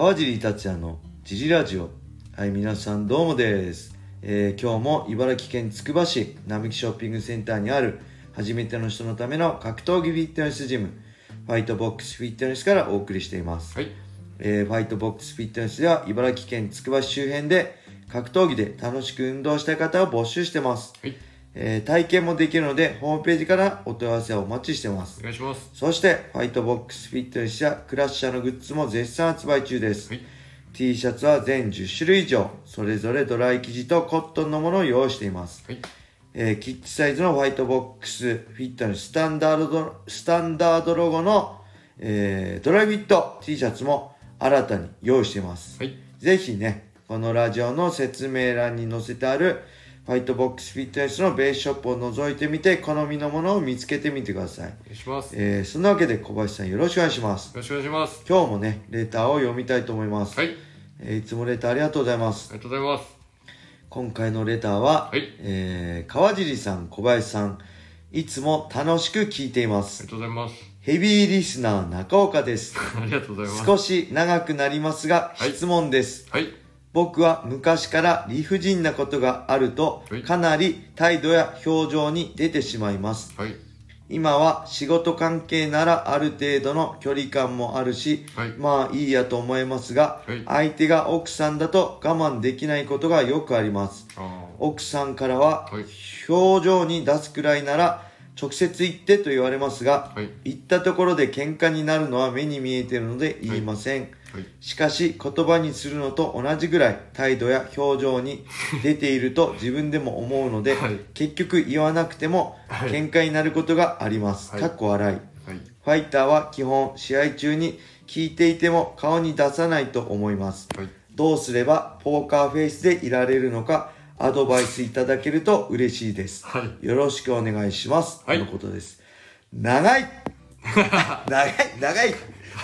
川尻達也のジジラジオはい皆さんどうもです、えー今日も茨城県つくば市並木ショッピングセンターにある初めての人のための格闘技フィットネスジムファイトボックスフィットネスからお送りしています、はい。えーファイトボックスフィットネスでは茨城県つくば市周辺で格闘技で楽しく運動したい方を募集してます、はい。えー体験もできるのでホームページからお問い合わせをお待ちしてますお願いします。そして、ファイトボックスフィットネスやクラッシャーのグッズも絶賛発売中です。はい T シャツは全10種類以上、それぞれドライ生地とコットンのものを用意しています。はい。えーキッズサイズのファイトボックスフィットネススタンダード、スタンダードロゴの、えードライフィット T シャツも新たに用意しています。はい。ぜひね、このラジオの説明欄に載せてあるファイトボックスフィットネスのベースショップを覗いてみて、好みのものを見つけてみてください。お願いします。よえーそんなわけで小林さんよろしくお願いします。ろしくお願いします。今日もね、レターを読みたいと思います。はい。あえーいつもレターありがとうございます。りがとうございます。今回のレターは、はいえー川尻さん、小林さん、いつも楽しく聞いていまありす。がとうございます。ヘビーリスナー中岡です。ありがとうございます。少し長くなりますが、はい質問です。はい。僕は昔から理不尽なことがあるとはい、かなり態度や表情に出てしまいます。はい。今は仕事関係ならある程度の距離感もあるし、はいまあいいやと思いますが、はい相手が奥さんだと我慢できないことがよくあります。あ奥さんからははい、表情に出すくらいなら直接言ってと言われますが、はい言ったところで喧嘩になるのは目に見えているので言いません。しかし言葉にするのと同じぐらい態度や表情に 出ていると自分でも思うので、はい結局言わなくてもはい喧嘩になることがあります。はいかっこ笑い。はい。ファイターは基本試合中に聞いていても顔に出さないと思います。はい。どうすればポーカーフェイスでいられるのかアドバイスいただけると嬉しいです。はい。よろしくお願いします。はいとのことです。長い 長い長い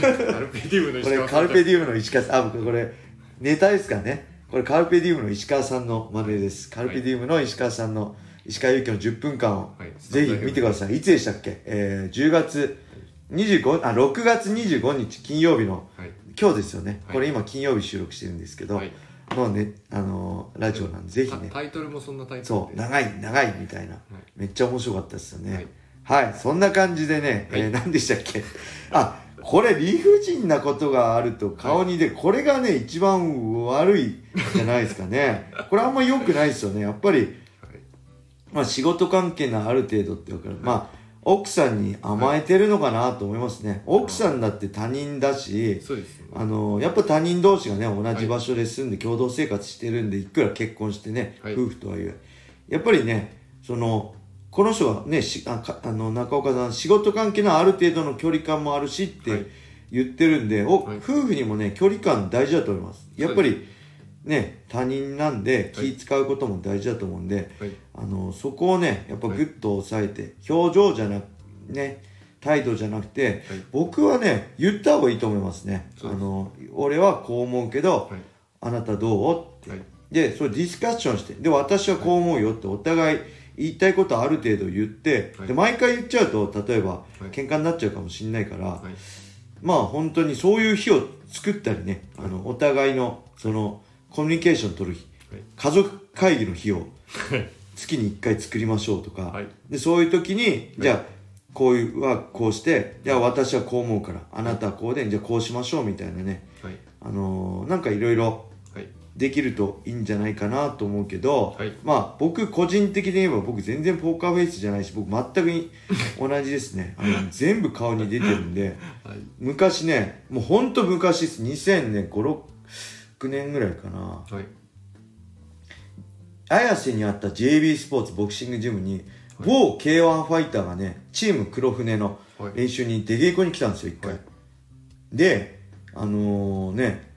カルペディウムのこれカルペディウムの石川さん、あ、僕これネタですからね。これカルペディウムの石川さんの真似です。カルペディウムの石川さんの石川祐希の10分間をはい。ぜひ見てください。い。つでしたっけ？えー、10月25、あ、6月25日金曜日の、はい。今日ですよね。はい。これ今金曜日収録してるんですけど、はい。のね、あのーラジオなんでぜひね、タタイトルもそんなタイトルそう、長い、長いみたいな、めっちゃ面白かったですよね。ははい。い、そんな感じでね、はい。えー何でしたっけ？あ、これ理不尽なことがあると顔に出る、これがね、一番悪いじゃないですかね。これあんま良くないですよね。やっぱり、はい。まあ仕事関係のある程度っていうか、まあ、奥さんに甘えてるのかなと思いますね。奥さんだって他人だし、ね。あのやっぱ他人同士がね同じ場所で住んで共同生活してるんでいくら結婚してね、はい夫婦とはいえやっぱりねそのこの人はねしあかあの中岡さん仕事関係のある程度の距離感もあるしってはい。言ってるんで、おはい。夫婦にもね距離感大事だと思います。やっぱりね他人なんではい。気使うことも大事だと思うんで、はい。あのそこをねやっぱグッと抑えて、表情じゃなくね態度じゃなくて、はい。僕はね言った方がいいと思いますね。あそうです。の俺はこう思うけど、はい。あなたどう？って、はい。でそれディスカッションしてで私はこう思うよってお互い言いたいことある程度言って、はいで毎回言っちゃうと例えば、い喧嘩になっちゃうかもしれないから、はい。まあ本当にそういう日を作ったりね、あのお互いのそのコミュニケーション取る日、はい家族会議の日をはい。月に1回作りましょうとか、はいでそういう時に、じゃあこういうはこうしてじゃあ私はこう思うからあなたはこうでじゃあこうしましょうみたいなねはい。あのーなんかいろいろはい。できるといいんじゃないかなと思うけど、はい。まあ僕個人的に言えば僕全然ポーカーフェイスじゃないし僕全くい 同じですね。あの全部顔に出てるんで はい。昔ねもうほんと昔です。2000年56年ぐらいかな。はい。綾瀬にあった JB スポーツボクシングジムに、某 K1 ファイターがねチーム黒船のはい。練習に出稽古に来たんですよ一回、はい。であのね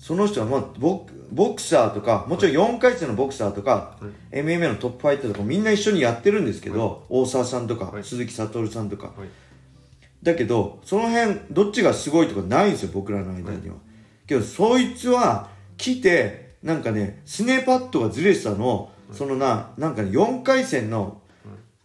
その人は、まあ、ボクボクサーとかもちろん4回戦のボクサーとか、はい。MMA のトップファイターとかみんな一緒にやってるんですけど、大沢さんとか、はい。鈴木悟さんとか、はい。だけどその辺どっちがすごいとかないんですよ僕らの間には、けどそいつは来てなんかねスネーパッドがずれてたのを、そのななんかね4回戦の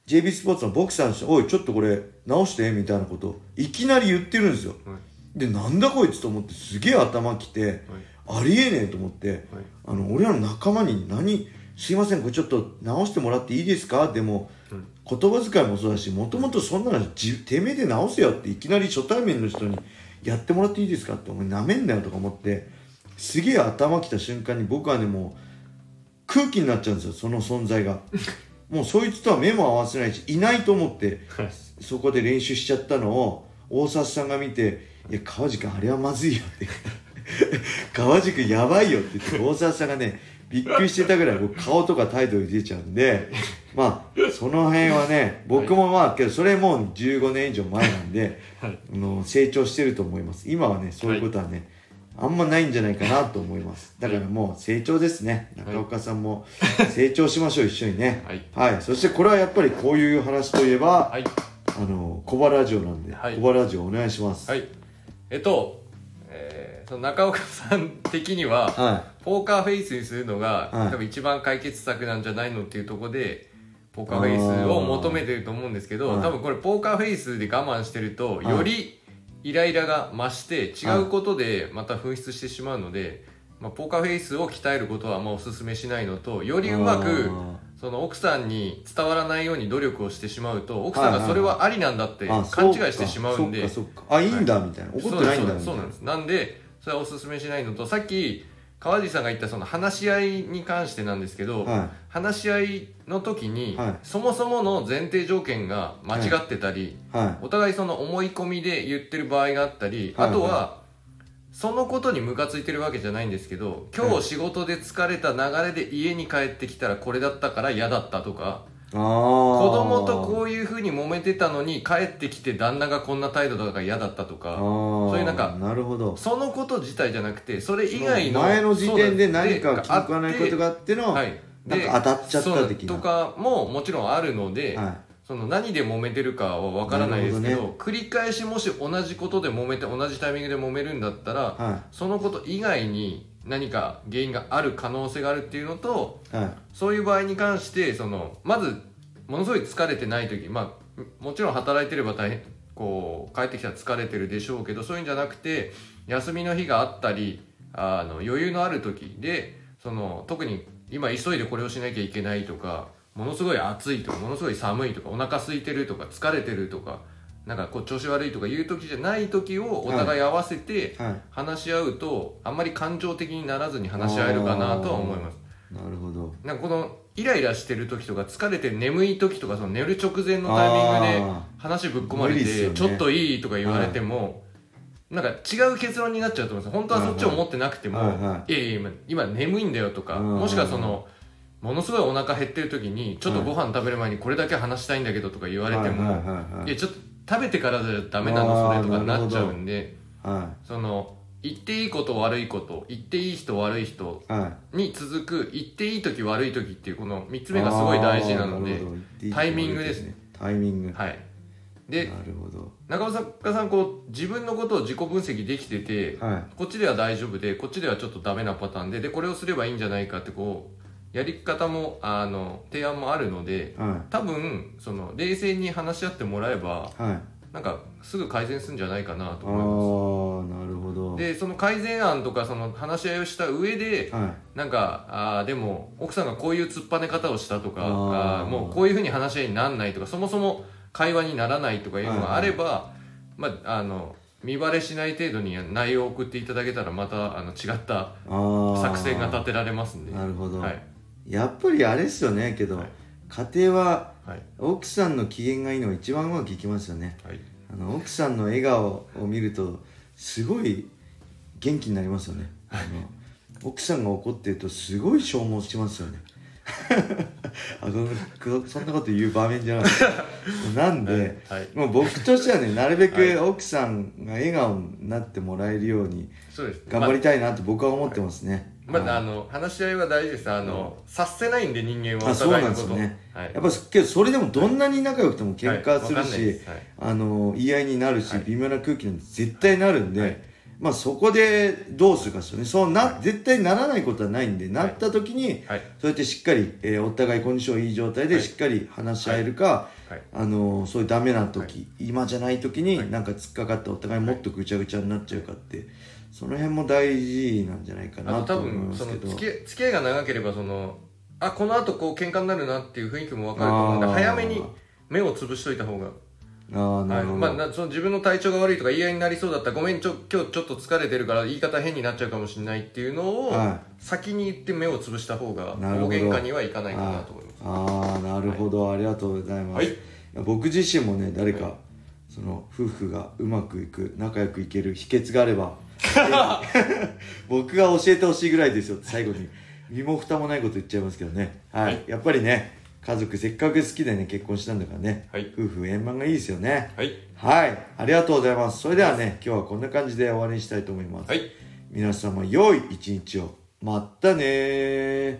JB スポーツのボクサーの人おいちょっとこれ直してみたいなことをいきなり言ってるんですよ。はい。でなんだこいつと思ってすげえ頭きて、ありえねえと思って、はい。あの俺らの仲間に何すいませんこれちょっと直してもらっていいですか？でも、うん言葉遣いもそうだしもともとそんなのじてめえで直せよっていきなり初対面の人にやってもらっていいですかってお前なめんなよとか思ってすげえ頭きた瞬間に僕はねもう空気になっちゃうんですよその存在が。もうそいつとは目も合わせないしいないと思ってはい。そこで練習しちゃったのを大札さんが見て「いや川地君あれはまずいよ」って「川地君やばいよ」って言って大札さんがねびっくりしてたぐらい僕顔とか態度に出ちゃうんでまあその辺はね僕もまあけどそれもう15年以上前なんで、はい。あの成長してると思います。今はねそういうことはね、あんまないんじゃないかなと思います。だからもう成長ですね。中岡さんも成長しましょう一緒にね。はい。はい、そしてこれはやっぱりこういう話といえば、はいあの小バラジオなんで、はい。小バラジオお願いします。はい。えっと、えーその中岡さん的にははポーカーフェイスにするのが、はい。多分一番解決策なんじゃないのっていうところでポーカーフェイスを求めてると思うんですけど、はい。多分これポーカーフェイスで我慢してると、はい。よりイライラが増して違うことでまた紛失してしまうので、まあ、ポーカーフェイスを鍛えることはあんまおすすめしないのとよりうまくあその奥さんに伝わらないように努力をしてしまうと奥さんがはいはいそれはありなんだってあ勘違いしてしまうんで、そうかそうか。あいいんだみたいな、怒ってないんだみたいな。そうなんです。なんでそれはおす。す。めしないのとさっき川地さんが言ったその話し合いに関してなんです。けど、は話し合いの時に、はいそもそもの前提条件が間違ってたり、いはお互いその思い込みで言ってる場合があったり、はいあとはそのことにムカついてるわけじゃないんですけど今日仕事で疲れた流れで家に帰ってきたらこれだったから嫌だったとか子供とこういうふうに揉めてたのに帰ってきて旦那がこんな態度とかが嫌だったとかそういうなんかなるほど。そのこと自体じゃなくてそれ以外の前の時点で何かそう気に食わないことがあっての、はい。なんか当たっちゃった的な。そうとかももちろんあるので、はその何で揉めてるかは分からないですけどなるほ繰り返しもし同じことで揉めて同じタイミングで揉めるんだったら、はそのこと以外に何か原因がある可能性があるっていうのといはい。そういう場合に関してそのまずものすごい疲れてない時まあもちろん働いてれば大変こう帰ってきたら疲れてるでしょうけどそういうんじゃなくて休みの日があったりあの余裕のある時でその特に今急いでこれをしなきゃいけないとかものすごい暑いとかものすごい寒いとかお腹空いてるとか疲れてるとかなんかこう調子悪いとかいう時じゃない時をお互い合わせてはい。話し合うとあんまり感情的にならずに話し合えるかなとは思います。なるほど。なんかこのイライラしてる時とか疲れて眠い時とかその寝る直前のタイミングであ話ぶっ込まれて、無理っすよね。ちょっといいとか言われても、なんか違う結論になっちゃうと思うんですよ。本当はそっちを持ってなくても、はいはいい。やいや今今眠いんだよとか、うん。もしくはそのものすごいお腹減ってる時にちょっとご飯食べる前にこれだけ話したいんだけどとか言われても、はいやちょっと食べてからじゃダメなのそれとかなっちゃうんではその言っていいこと悪いこと言っていい人悪い人に続く言っていい時悪い時っていうこの3つ目がすごい大事なのでタイミングですね。タイミング。はい。でなるほど。中岡さんこう自分のことを自己分析できててはこっちでは大丈夫でこっちではちょっとダメなパターンででこれをすればいいんじゃないかってこうやり方もあの提案もあるのでい。は多分その冷静に話し合ってもらえばいはい。なんかすぐ改善するんじゃないかなとああ思います。なるほど。でその改善案とかその話し合いをした上ではなんかあーでも奥さんがこういう突っぱね方をしたとかあもうこういうふうに話し合いにならないとかそもそも会話にならないとかいうのがあれば、まああの見バレしない程度に内容を送っていただけたらまたあの違ったいああ作戦が立てられますんで。なるほど、はいやっぱりあれですよねけど、はい。家庭ははい。奥さんの機嫌がいいのが一番うまくいきますよね。はい。あの奥さんの笑顔を見るとすごい元気になりますよね、あの奥さんが怒ってるとすごい消耗しますよね。あそんなこと言う場面じゃない。なんで、はい。もう僕としてはねなるべはい。く奥さんが笑顔になってもらえるように頑張りたいなと僕は思ってますね、まあ、はいあの話し合いは大事です。あの、察せないんで人間はそうないんですよね、はい。やっぱけどそれでもどんなに仲良くても喧嘩するはい。わかんないでし、す。はい。あの言い合いになるし、はい。微妙な空気なんて絶対なるんで、はい。まあそこでどうするかですよね。そうな、絶対ならないことはないんでなった時に、はい。そうやってしっかり、えーお互いコンディションいい状態ではい。しっかり話し合えるか、はい。あのそういうダメな時、今じゃない時にはい。なんか突っかかってお互いもっとぐちゃぐちゃになっちゃうかって、その辺も大事なんじゃないかあと多なと思い分そのますけど。付き付き合いが長ければそのあこの後こう喧嘩になるなっていう雰囲気も分かると思うんであー。早めに目を潰しといた方が。ああなるほど、はい。まあ、なその自分の体調が悪いとか言い合いになりそうだった。らごめんちょ今日ちょっと疲れてるから言い方変になっちゃうかもしれないっていうのをは先に言って目を潰した方がなるほど。大喧嘩にはいかないかなと思います。ああなるほど、ありがとうございます、はい。いや僕自身もね誰か、はいその夫婦がうまくいく仲良くいける秘訣があれば 僕が教えてほしいぐらいですよって最後に。身も蓋もないこと言っちゃいますけどね。はい、はい。やっぱりね家族せっかく好きでね結婚したんだからね、はい。夫婦円満がいいですよね。はい。はい。ありがとうございます。それではね今日はこんな感じで終わりにしたいと思います、はい。皆様良い一日を。まったねー